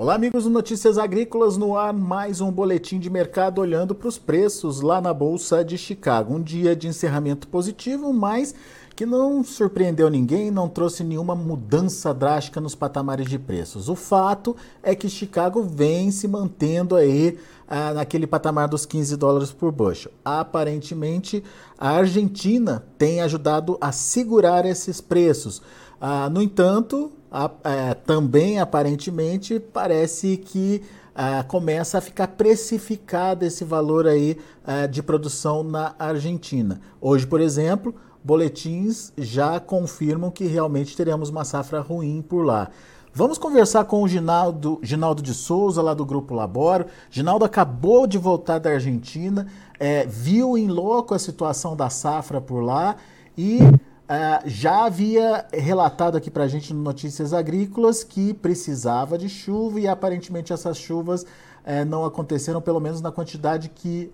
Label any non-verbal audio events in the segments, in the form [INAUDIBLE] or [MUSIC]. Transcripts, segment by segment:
Olá, amigos do Notícias Agrícolas, no ar mais um boletim de mercado olhando para os preços lá na Bolsa de Chicago. Um dia de encerramento positivo, mas que não surpreendeu ninguém, não trouxe nenhuma mudança drástica nos patamares de preços. O fato é que Chicago vem se mantendo aí ah, naquele patamar dos 15 dólares por bushel. Aparentemente, a Argentina tem ajudado a segurar esses preços. Ah, no entanto, a, é, também aparentemente parece que é, começa a ficar precificado esse valor aí é, de produção na Argentina. Hoje, por exemplo, boletins já confirmam que realmente teremos uma safra ruim por lá. Vamos conversar com o Ginaldo, Ginaldo de Souza, lá do Grupo Laboro. Ginaldo acabou de voltar da Argentina, é, viu em loco a situação da safra por lá e Uh, já havia relatado aqui para a gente no Notícias Agrícolas que precisava de chuva e aparentemente essas chuvas uh, não aconteceram, pelo menos na quantidade que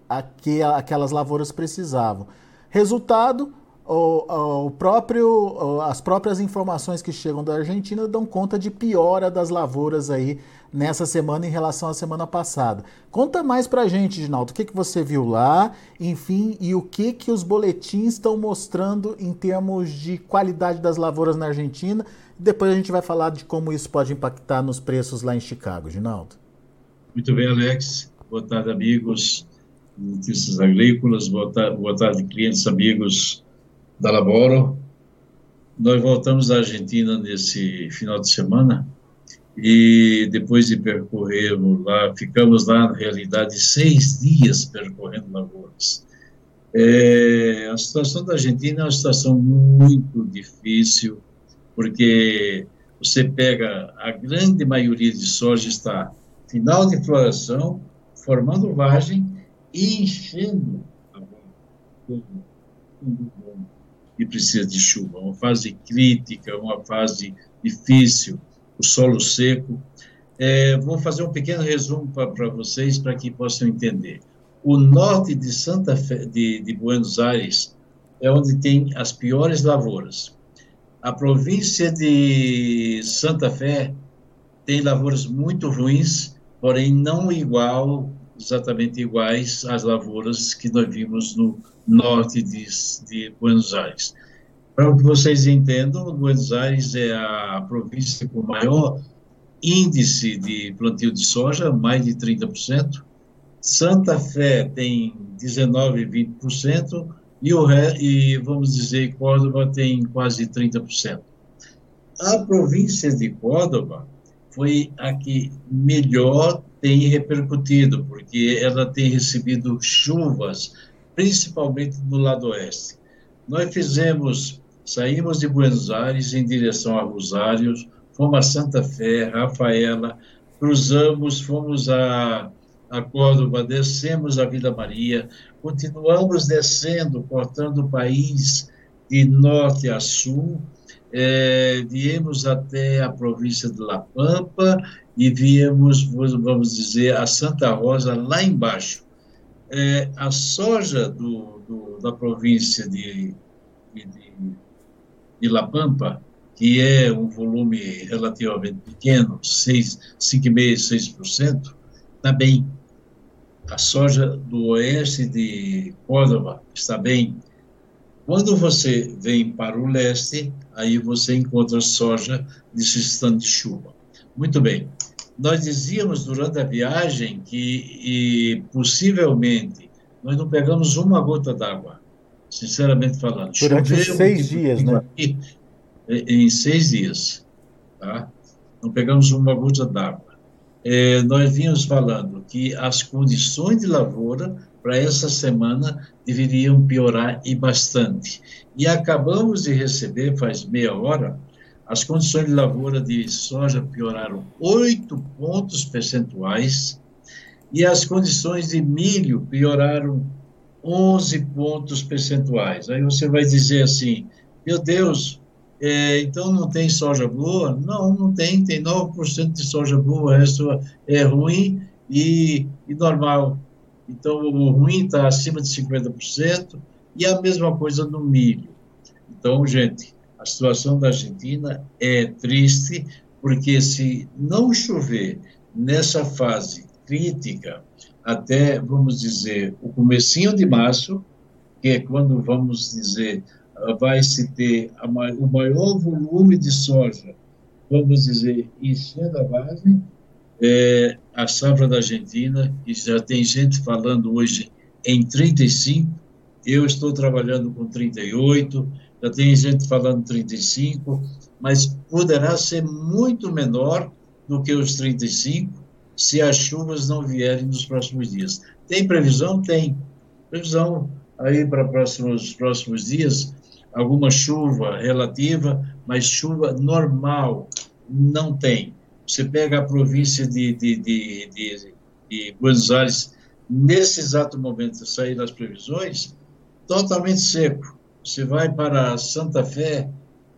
aquelas lavouras precisavam. Resultado, o, o próprio, as próprias informações que chegam da Argentina dão conta de piora das lavouras aí nessa semana em relação à semana passada. Conta mais pra gente, Ginaldo, o que, que você viu lá, enfim, e o que, que os boletins estão mostrando em termos de qualidade das lavouras na Argentina. Depois a gente vai falar de como isso pode impactar nos preços lá em Chicago, Ginaldo. Muito bem, Alex. Boa tarde, amigos notícias agrícolas. Boa tarde, boa tarde clientes, amigos da Laboro. Nós voltamos à Argentina nesse final de semana e depois de percorrermos lá, ficamos lá, na realidade, seis dias percorrendo lavouras. É, a situação da Argentina é uma situação muito difícil, porque você pega a grande maioria de soja está final de floração, formando vagem e enchendo a e precisa de chuva. Uma fase crítica, uma fase difícil, o solo seco. É, vou fazer um pequeno resumo para vocês, para que possam entender. O norte de Santa Fe, de, de Buenos Aires é onde tem as piores lavouras. A província de Santa Fé tem lavouras muito ruins, porém não igual, exatamente iguais às lavouras que nós vimos no norte de, de Buenos Aires. Para que vocês entendam, Buenos Aires é a província com maior índice de plantio de soja, mais de 30%. Santa Fé tem 19, 20%, e, o, e vamos dizer, Córdoba tem quase 30%. A província de Córdoba foi a que melhor tem repercutido, porque ela tem recebido chuvas principalmente do lado oeste. Nós fizemos, saímos de Buenos Aires em direção a Rosário, fomos a Santa Fé, Rafaela, cruzamos, fomos a, a Córdoba, descemos a Vila Maria, continuamos descendo, cortando o país de norte a sul, é, viemos até a província de La Pampa e viemos, vamos dizer, a Santa Rosa lá embaixo. É, a soja do, do, da província de, de, de La Pampa, que é um volume relativamente pequeno, 5,5%, 6%, está bem. A soja do oeste de Córdoba está bem. Quando você vem para o leste, aí você encontra soja necessitando de chuva. Muito bem nós dizíamos durante a viagem que, possivelmente, nós não pegamos uma gota d'água, sinceramente falando. Durante Choveu, seis dias, né? Aqui, em seis dias, tá? Não pegamos uma gota d'água. É, nós vínhamos falando que as condições de lavoura para essa semana deveriam piorar e bastante. E acabamos de receber, faz meia hora, as condições de lavoura de soja pioraram 8 pontos percentuais e as condições de milho pioraram 11 pontos percentuais. Aí você vai dizer assim, meu Deus, é, então não tem soja boa? Não, não tem, tem 9% de soja boa, o resto é ruim e, e normal. Então o ruim está acima de 50% e a mesma coisa no milho. Então, gente, a situação da Argentina é triste, porque se não chover nessa fase crítica até, vamos dizer, o comecinho de março, que é quando, vamos dizer, vai se ter o maior volume de soja, vamos dizer, enchendo a base, é, a safra da Argentina, e já tem gente falando hoje em 35, eu estou trabalhando com 38, já tem gente falando 35, mas poderá ser muito menor do que os 35 se as chuvas não vierem nos próximos dias. Tem previsão? Tem. Previsão aí para próximos próximos dias, alguma chuva relativa, mas chuva normal não tem. Você pega a província de, de, de, de, de Buenos Aires, nesse exato momento, sair das previsões, totalmente seco. Você vai para Santa Fé,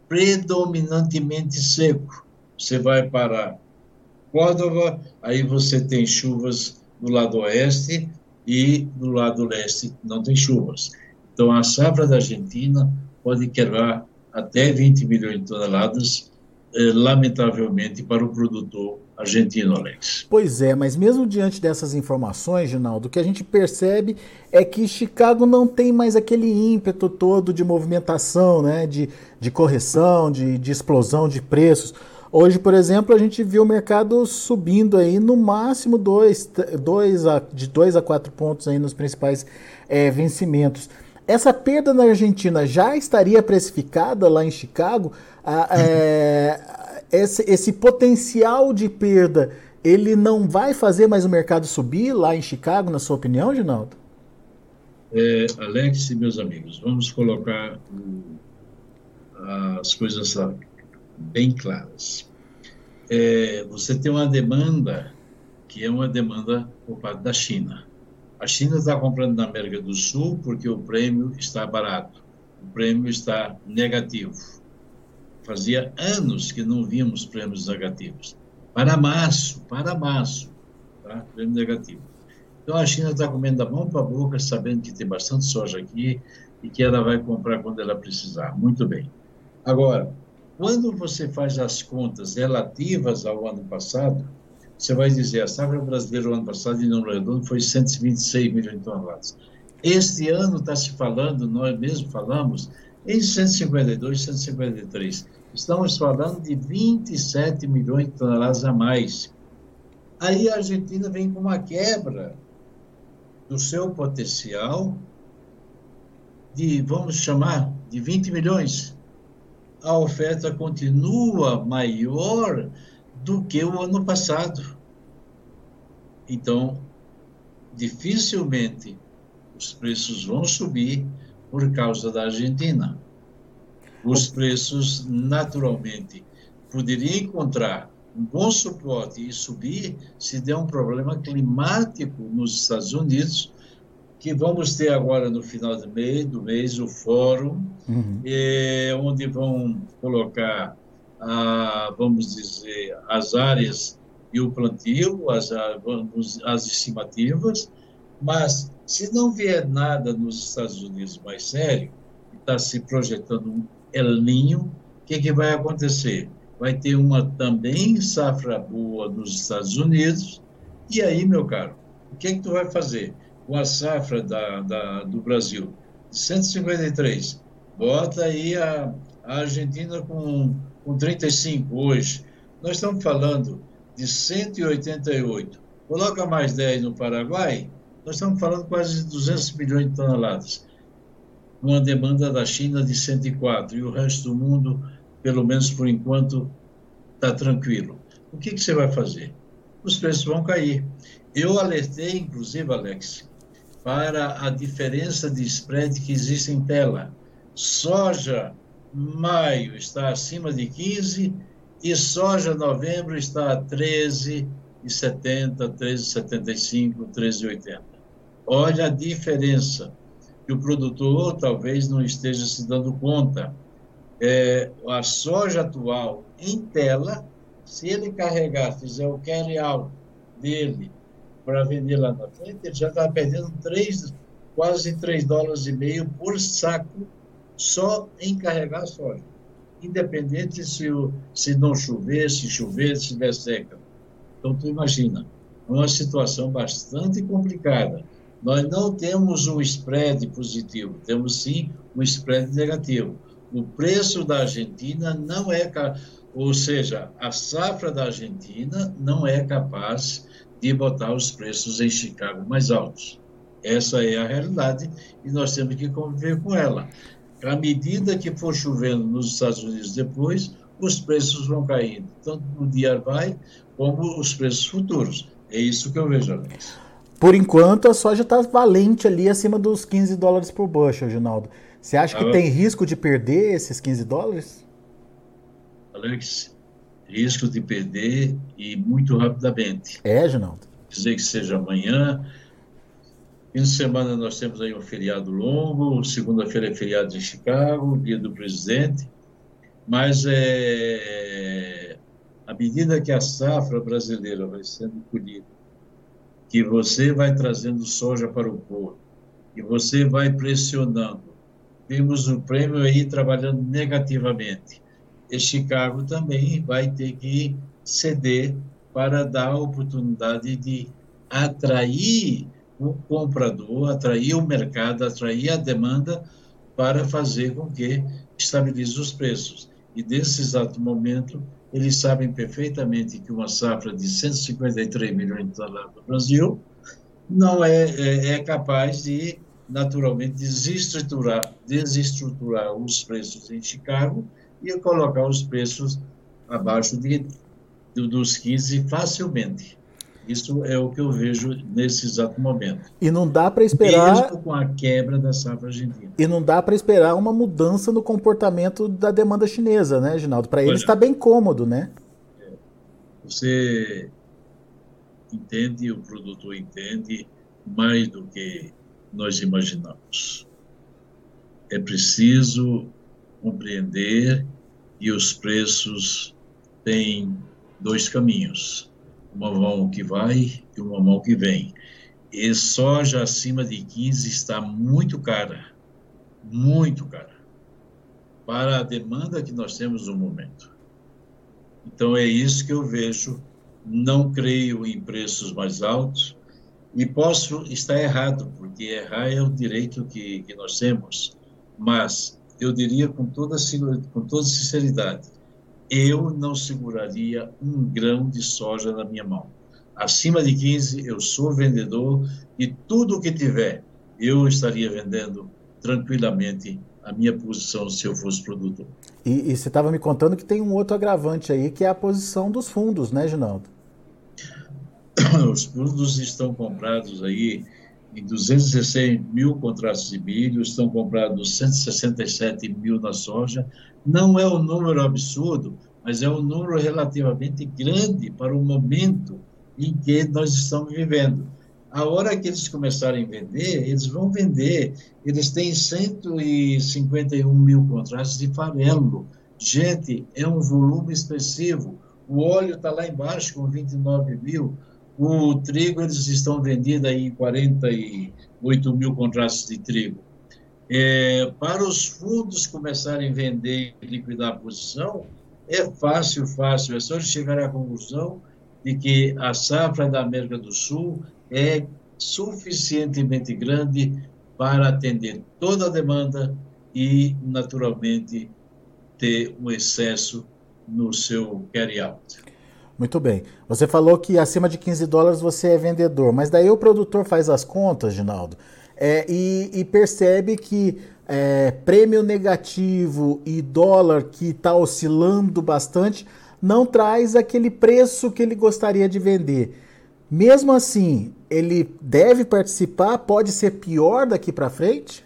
predominantemente seco. Você vai para Córdoba, aí você tem chuvas do lado oeste e do lado leste não tem chuvas. Então, a safra da Argentina pode quebrar até 20 milhões de toneladas, lamentavelmente, para o produtor argentino, Alex. Pois é, mas mesmo diante dessas informações, Ginaldo, o que a gente percebe é que Chicago não tem mais aquele ímpeto todo de movimentação, né, de, de correção, de, de explosão de preços. Hoje, por exemplo, a gente viu o mercado subindo aí no máximo dois, dois a, de 2 a 4 pontos aí nos principais é, vencimentos. Essa perda na Argentina já estaria precificada lá em Chicago? é, [LAUGHS] esse, esse potencial de perda, ele não vai fazer mais o mercado subir lá em Chicago, na sua opinião, Ginaldo? É, Alex e meus amigos, vamos colocar as coisas bem claras. É, você tem uma demanda que é uma demanda por parte da China. A China está comprando na América do Sul porque o prêmio está barato, o prêmio está negativo. Fazia anos que não víamos prêmios negativos. Para março, para março, tá? prêmio negativo. Então a China está comendo da mão para a boca, sabendo que tem bastante soja aqui e que ela vai comprar quando ela precisar. Muito bem. Agora, quando você faz as contas relativas ao ano passado, você vai dizer a safra brasileira o ano passado, em número redondo, foi 126 milhões de toneladas. Este ano está se falando, nós mesmos falamos, em 152, 153. Estamos falando de 27 milhões de toneladas a mais. Aí a Argentina vem com uma quebra do seu potencial de, vamos chamar, de 20 milhões a oferta continua maior do que o ano passado. Então, dificilmente os preços vão subir por causa da Argentina. Os preços, naturalmente, poderiam encontrar um bom suporte e subir se der um problema climático nos Estados Unidos, que vamos ter agora no final do mês, do mês o fórum, uhum. é, onde vão colocar, a, vamos dizer, as áreas e o plantio, as, vamos, as estimativas, mas se não vier nada nos Estados Unidos mais sério, está se projetando um El Ninho, o que, que vai acontecer? Vai ter uma também safra boa nos Estados Unidos, e aí, meu caro, o que, que tu vai fazer? com a safra da, da, do Brasil, 153. Bota aí a, a Argentina com, com 35 hoje. Nós estamos falando de 188. Coloca mais 10 no Paraguai, nós estamos falando quase de 200 milhões de toneladas. Uma demanda da China de 104 e o resto do mundo, pelo menos por enquanto, está tranquilo. O que, que você vai fazer? Os preços vão cair. Eu alertei, inclusive, Alex, para a diferença de spread que existe em tela. Soja maio está acima de 15 e soja novembro está a 13,70, 13,75, 13,80. Olha a diferença que o produtor talvez não esteja se dando conta. É, a soja atual em tela, se ele carregar, fizer o carry out dele para vender lá na frente, ele já estava perdendo 3, quase 3 dólares e meio por saco só em carregar soja. Independente se, o, se não chover, se chover, se der seca. Então, tu imagina, uma situação bastante complicada. Nós não temos um spread positivo, temos sim um spread negativo. O preço da Argentina não é, ou seja, a safra da Argentina não é capaz de botar os preços em Chicago mais altos. Essa é a realidade e nós temos que conviver com ela. À medida que for chovendo nos Estados Unidos depois, os preços vão caindo, tanto no dia vai como os preços futuros. É isso que eu vejo, Alex. Por enquanto, a soja está valente ali acima dos 15 dólares por bushel, Ginaldo. Você acha que ah, tem risco de perder esses 15 dólares? Alex, risco de perder e muito rapidamente. É, Ginaldo? Dizer que seja amanhã. Fim de semana nós temos aí um feriado longo, segunda-feira é feriado de Chicago, dia do presidente, mas é, à medida que a safra brasileira vai sendo colhida, que você vai trazendo soja para o porto, e você vai pressionando, vimos o prêmio aí trabalhando negativamente, e Chicago também vai ter que ceder para dar a oportunidade de atrair o comprador, atrair o mercado, atrair a demanda para fazer com que estabilize os preços. E nesse exato momento, eles sabem perfeitamente que uma safra de 153 milhões de toneladas no Brasil não é, é, é capaz de, naturalmente, desestruturar, desestruturar os preços em Chicago e colocar os preços abaixo de, dos 15 facilmente. Isso é o que eu vejo nesse exato momento. E não dá para esperar. Mesmo com a quebra da safra argentina. E não dá para esperar uma mudança no comportamento da demanda chinesa, né, Ginaldo? Para eles está bem cômodo, né? É. Você entende, o produtor entende mais do que nós imaginamos. É preciso compreender que os preços têm dois caminhos uma mão que vai e uma mão que vem. E soja acima de 15 está muito cara, muito cara, para a demanda que nós temos no momento. Então é isso que eu vejo. Não creio em preços mais altos e posso estar errado, porque errar é o direito que, que nós temos. Mas eu diria com toda, com toda sinceridade, eu não seguraria um grão de soja na minha mão. Acima de 15, eu sou vendedor e tudo que tiver, eu estaria vendendo tranquilamente a minha posição se eu fosse produtor. E, e você estava me contando que tem um outro agravante aí, que é a posição dos fundos, né, Ginaldo? Os fundos estão comprados aí em 216 mil contratos de milho, estão comprados 167 mil na soja. Não é um número absurdo, mas é um número relativamente grande para o momento em que nós estamos vivendo. A hora que eles começarem a vender, eles vão vender. Eles têm 151 mil contratos de farelo. Gente, é um volume expressivo. O óleo está lá embaixo com 29 mil. O trigo, eles estão vendendo aí 48 mil contratos de trigo. É, para os fundos começarem a vender e liquidar a posição, é fácil, fácil. É só chegar à conclusão de que a safra da América do Sul é suficientemente grande para atender toda a demanda e, naturalmente, ter um excesso no seu carry-out. Muito bem. Você falou que acima de 15 dólares você é vendedor, mas daí o produtor faz as contas, Ginaldo, é, e, e, percebe que é, prêmio negativo e dólar que está oscilando bastante não traz aquele preço que ele gostaria de vender. Mesmo assim, ele deve participar? Pode ser pior daqui para frente?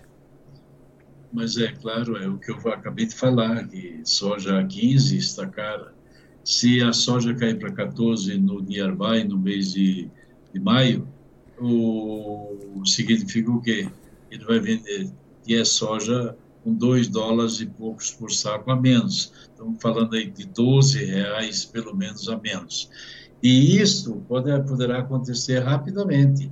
Mas é claro, é o que eu acabei de falar, que soja 15 está cara se a soja cair para 14 no nearby, no mês de, de maio, o, significa o quê? Ele vai vender, que é soja com 2 dólares e poucos por saco a menos. Estamos falando aí de 12 reais, pelo menos, a menos. E isso pode, poderá acontecer rapidamente.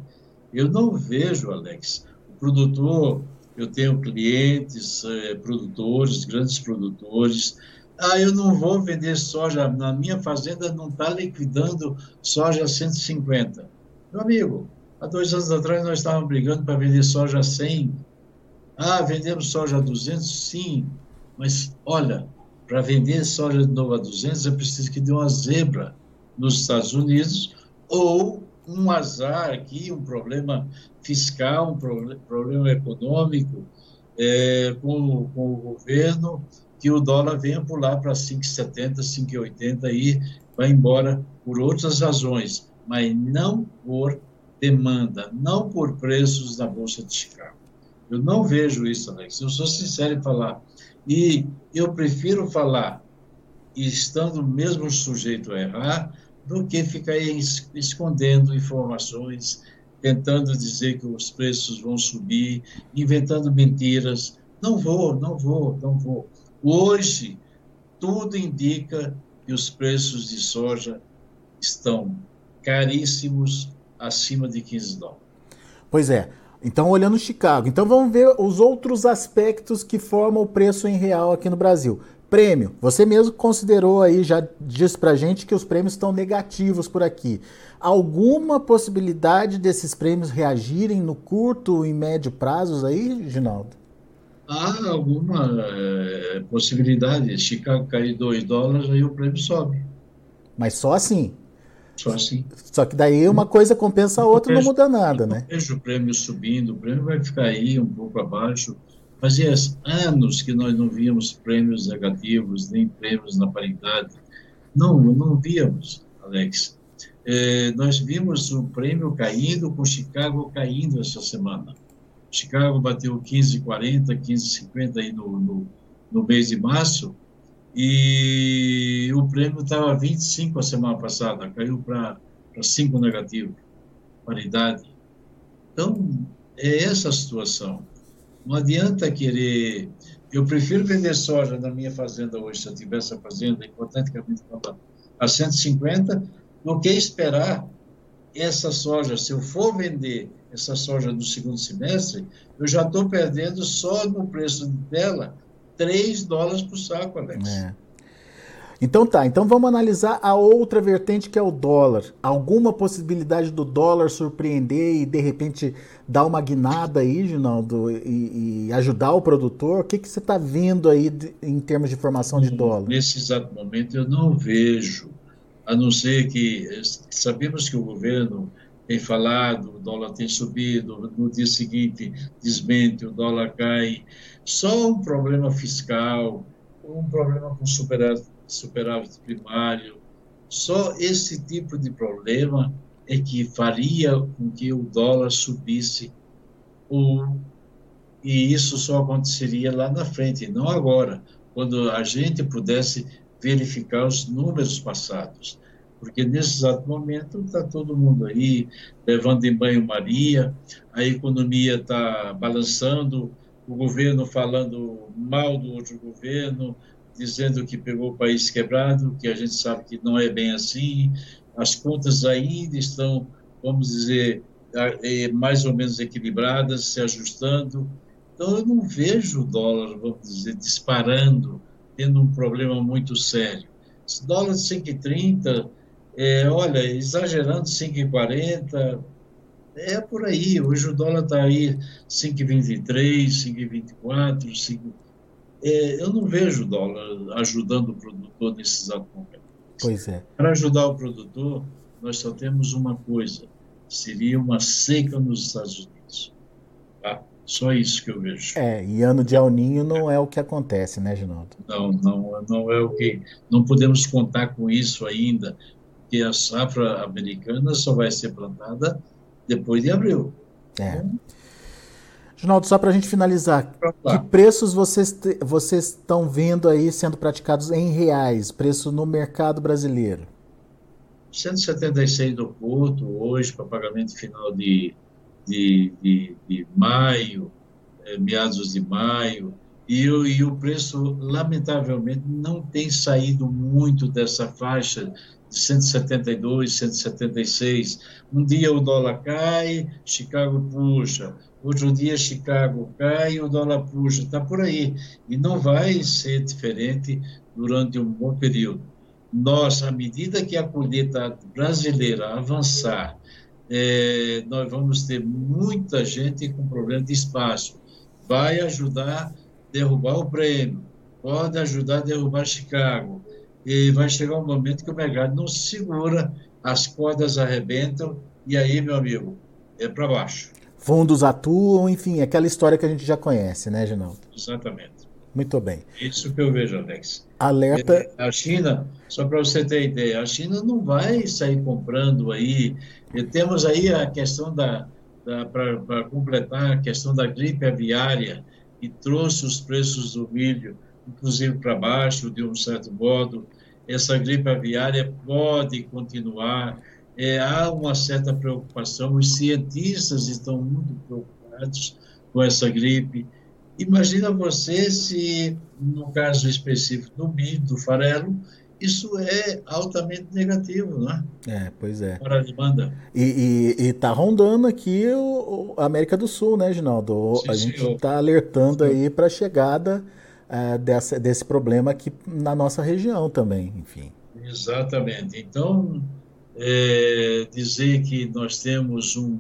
Eu não vejo, Alex, o produtor, eu tenho clientes, eh, produtores, grandes produtores, Ah, eu não vou vender soja, na minha fazenda não está liquidando soja a 150. Meu amigo, há dois anos atrás nós estávamos brigando para vender soja a 100. Ah, vendemos soja a 200? Sim, mas olha, para vender soja de novo a 200 é preciso que dê uma zebra nos Estados Unidos ou um azar aqui, um problema fiscal, um problema econômico é, com, com o governo, que o dólar venha pular para 5,70, 5,80 e vai embora por outras razões, mas não por demanda, não por preços na Bolsa de Chicago. Eu não vejo isso, Alex. Eu sou sincero em falar. E eu prefiro falar, estando mesmo sujeito a errar, do que ficar escondendo informações, tentando dizer que os preços vão subir, inventando mentiras. Não vou, não vou, não vou. Hoje, tudo indica que os preços de soja estão caríssimos, acima de 15 dólares. Pois é. Então, olhando Chicago. Então, vamos ver os outros aspectos que formam o preço em real aqui no Brasil. Prêmio, você mesmo considerou aí, já disse pra gente que os prêmios estão negativos por aqui. Alguma possibilidade desses prêmios reagirem no curto e médio prazos aí, Ginaldo? Há alguma é, possibilidade. Chicago cair 2 dólares, aí o prêmio sobe. Mas só assim? Só assim. Só que daí uma coisa compensa a outra, não muda nada, né? Vejo o prêmio subindo, o prêmio vai ficar aí um pouco abaixo Fazia anos que nós não víamos prêmios negativos, nem prêmios na paridade. Não, não víamos, Alex. É, nós vimos o prêmio caindo, com Chicago caindo essa semana. Chicago bateu 15,40, 15,50 aí no, no, no mês de março, e o prêmio estava 25 a semana passada, caiu para 5 negativo, paridade. Então, é essa a situação. Não adianta querer. Eu prefiro vender soja na minha fazenda hoje, se eu tivesse a fazenda, hipoteticamente a 150, do que esperar essa soja. Se eu for vender essa soja no segundo semestre, eu já estou perdendo só no preço dela 3 dólares por saco, Alex. É. Então tá, então vamos analisar a outra vertente que é o dólar. Alguma possibilidade do dólar surpreender e de repente dar uma guinada aí, Ginaldo, e, e ajudar o produtor? O que, que você está vendo aí de, em termos de formação de dólar? Nesse exato momento eu não vejo, a não ser que sabemos que o governo tem falado, o dólar tem subido, no dia seguinte desmente, o dólar cai. Só um problema fiscal, um problema com superávit superávit primário. Só esse tipo de problema é que faria com que o dólar subisse, ou, e isso só aconteceria lá na frente, não agora, quando a gente pudesse verificar os números passados. Porque nesse exato momento está todo mundo aí levando em banho-maria, a economia está balançando, o governo falando mal do outro governo, dizendo que pegou o país quebrado, que a gente sabe que não é bem assim. As contas ainda estão, vamos dizer, é, mais ou menos equilibradas, se ajustando. Então, eu não vejo o dólar, vamos dizer, disparando, tendo um problema muito sério. Esse dólar de 5,30, é, olha, exagerando 5,40, é por aí. Hoje o dólar está aí 5,23, 5,24, 5 é, eu não vejo o dólar ajudando o produtor nesse exato momento. Pois é. Para ajudar o produtor, nós só temos uma coisa: seria uma seca nos Estados Unidos. Tá? Só isso que eu vejo. É, e ano de El Ninho não é o que acontece, né, Ginaldo? Não, não, não é o que. Não podemos contar com isso ainda, porque a safra americana só vai ser plantada depois de abril. É. Então, Ginaldo, só para a gente finalizar, que preços vocês, vocês estão vendo aí sendo praticados em reais, preço no mercado brasileiro? 176 do Porto, hoje, para pagamento final de, de, de, de maio, é, meados de maio, e o, e o preço, lamentavelmente, não tem saído muito dessa faixa 172, 176. Um dia o dólar cai, Chicago puxa. outro dia Chicago cai o dólar puxa, está por aí. E não vai ser diferente durante um bom período. Nós, à medida que a colheita brasileira avançar, é, nós vamos ter muita gente com problema de espaço. Vai ajudar a derrubar o prêmio, pode ajudar a derrubar Chicago. E vai chegar um momento que o mercado não se segura, as cordas arrebentam, e aí, meu amigo, é para baixo. Fundos atuam, enfim, aquela história que a gente já conhece, né, Ginaldo? Exatamente. Muito bem. Isso que eu vejo, Alex. Alerta. É, a China, só para você ter ideia, a China não vai sair comprando aí. E temos aí a questão da, da para completar a questão da gripe aviária, que trouxe os preços do milho, inclusive para baixo, de um certo modo. Essa gripe aviária pode continuar é, há uma certa preocupação, os cientistas estão muito preocupados com essa gripe. Imagina você se, no caso específico do milho, do farelo, isso é altamente negativo, não é? É, pois é. Para a demanda. E está rondando aqui o, a América do Sul, né, Ginaldo? Sim, a gente está alertando sim. aí para a chegada é, dessa, desse problema aqui na nossa região também, enfim. Exatamente. Então, é, dizer que nós temos um,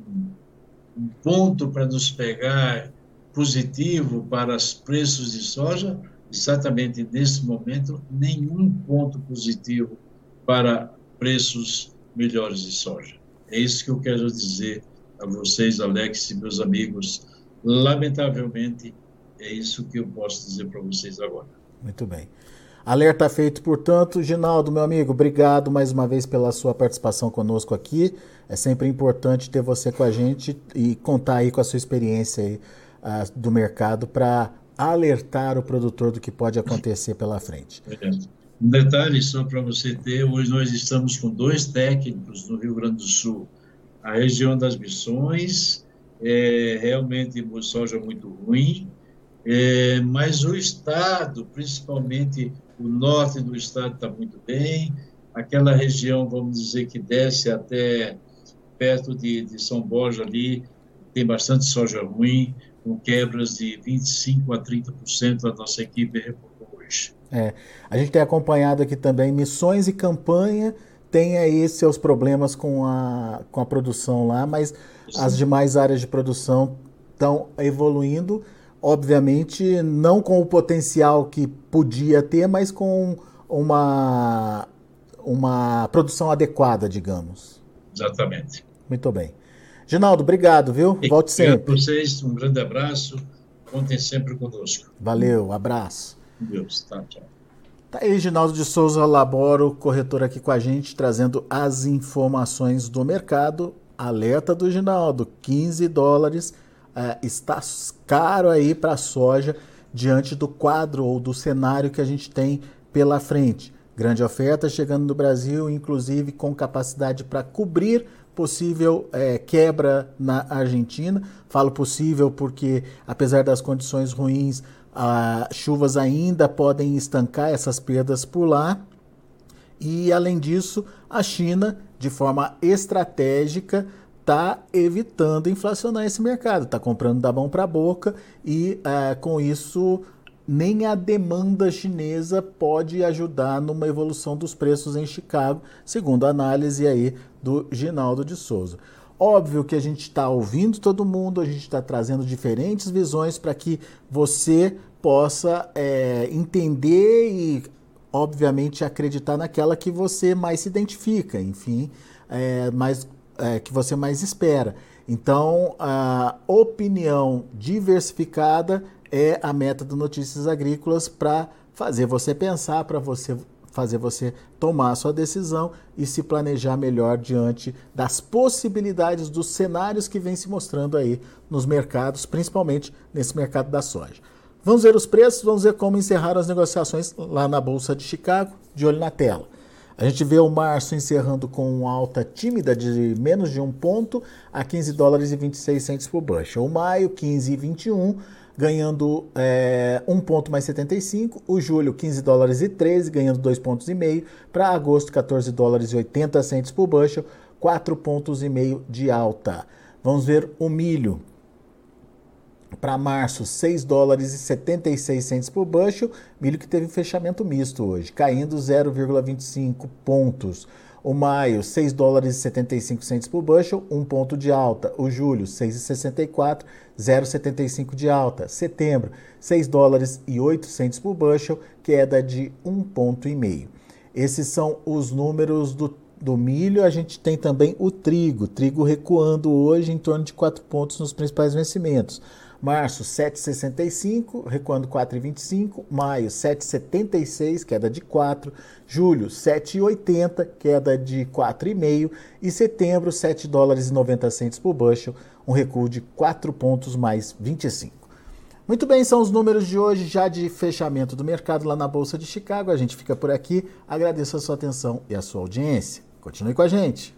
um ponto para nos pegar positivo para os preços de soja, exatamente nesse momento, nenhum ponto positivo para preços melhores de soja. É isso que eu quero dizer a vocês, Alex e meus amigos. Lamentavelmente, é isso que eu posso dizer para vocês agora. Muito bem. Alerta feito, portanto. Ginaldo, meu amigo, obrigado mais uma vez pela sua participação conosco aqui. É sempre importante ter você com a gente e contar aí com a sua experiência aí, uh, do mercado para alertar o produtor do que pode acontecer pela frente. É. Um detalhe só para você ter, hoje nós estamos com dois técnicos no Rio Grande do Sul. A região das Missões é realmente soja muito ruim, é, mas o Estado, principalmente o norte do estado está muito bem, aquela região, vamos dizer, que desce até perto de, de São Borja ali, tem bastante soja ruim, com quebras de 25% a 30%, a nossa equipe reportou hoje. É, a gente tem acompanhado aqui também missões e campanha, tem aí seus problemas com a, com a produção lá, mas Sim. as demais áreas de produção estão evoluindo obviamente não com o potencial que podia ter, mas com uma, uma produção adequada, digamos. Exatamente. Muito bem. Ginaldo, obrigado, viu? E Volte sempre. Obrigado vocês, um grande abraço. Contem sempre conosco. Valeu, abraço. Deus, tá, tchau. Tá aí, Ginaldo de Souza Laboro, corretor aqui com a gente, trazendo as informações do mercado. Alerta do Ginaldo, 15 dólares é, está caro aí para a soja diante do quadro ou do cenário que a gente tem pela frente. Grande oferta chegando no Brasil, inclusive com capacidade para cobrir possível é, quebra na Argentina. Falo possível porque, apesar das condições ruins, as chuvas ainda podem estancar essas perdas por lá. E, além disso, a China, de forma estratégica, está evitando inflacionar esse mercado, está comprando da mão para a boca e é, com isso nem a demanda chinesa pode ajudar numa evolução dos preços em Chicago, segundo a análise aí do Ginaldo de Souza. Óbvio que a gente está ouvindo todo mundo, a gente está trazendo diferentes visões para que você possa é, entender e, obviamente, acreditar naquela que você mais se identifica, enfim, é, mas é, que você mais espera. Então, a opinião diversificada é a meta do Notícias Agrícolas para fazer você pensar, para você fazer você tomar a sua decisão e se planejar melhor diante das possibilidades dos cenários que vem se mostrando aí nos mercados, principalmente nesse mercado da soja. Vamos ver os preços, vamos ver como encerraram as negociações lá na Bolsa de Chicago, de olho na tela. A gente vê o março encerrando com uma alta tímida de menos de um ponto a 15 dólares e 26 centos por bushel. O maio, 15 e 21, ganhando é, 1 ponto mais 75. O julho, 15 dólares e 13, ganhando 2 pontos e meio. Para agosto, 14 dólares e 80 centos por bushel, 4 pontos e meio de alta. Vamos ver o milho. Para março, 6 dólares e 76 centes por bushel, milho que teve fechamento misto hoje, caindo 0,25 pontos. O maio, 6 dólares e 75 centes por bushel, 1 ponto de alta. O julho, 6,64, 0,75 de alta. Setembro, 6 dólares e 8 centes por bushel, queda de 1 ponto e meio. Esses são os números do, do milho. A gente tem também o trigo. Trigo recuando hoje em torno de 4 pontos nos principais vencimentos. Março, 7,65, recuando 4,25. Maio, 7,76, queda de 4. Julho, 7,80, queda de 4,5. E setembro, 7 dólares e 90 centos por bushel, um recuo de 4 pontos mais 25. Muito bem, são os números de hoje, já de fechamento do mercado lá na Bolsa de Chicago. A gente fica por aqui. Agradeço a sua atenção e a sua audiência. Continue com a gente.